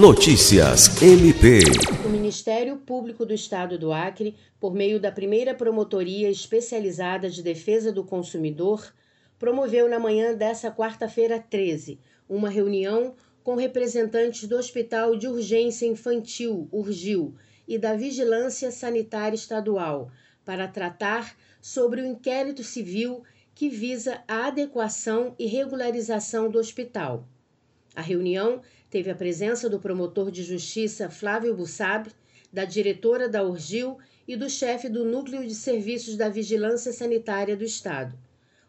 Notícias MP. O Ministério Público do Estado do Acre, por meio da primeira Promotoria Especializada de Defesa do Consumidor, promoveu na manhã dessa quarta-feira 13 uma reunião com representantes do Hospital de Urgência Infantil, URGIL, e da Vigilância Sanitária Estadual, para tratar sobre o inquérito civil que visa a adequação e regularização do hospital. A reunião teve a presença do promotor de justiça Flávio Bussab, da diretora da Urgil e do chefe do Núcleo de Serviços da Vigilância Sanitária do Estado.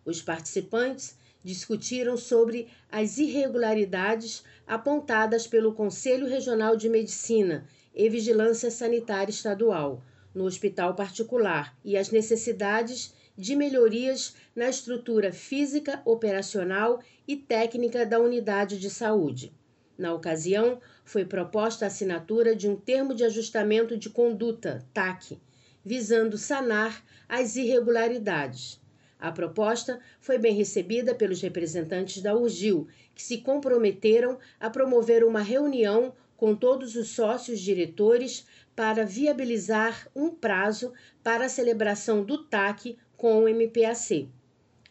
Os participantes discutiram sobre as irregularidades apontadas pelo Conselho Regional de Medicina e Vigilância Sanitária Estadual no hospital particular e as necessidades de melhorias na estrutura física, operacional e técnica da unidade de saúde. Na ocasião, foi proposta a assinatura de um termo de ajustamento de conduta, TAC, visando sanar as irregularidades. A proposta foi bem recebida pelos representantes da URGIL, que se comprometeram a promover uma reunião com todos os sócios diretores para viabilizar um prazo para a celebração do TAC com o MPAC.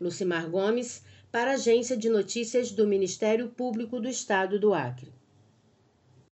Lucimar Gomes, para a Agência de Notícias do Ministério Público do Estado do Acre.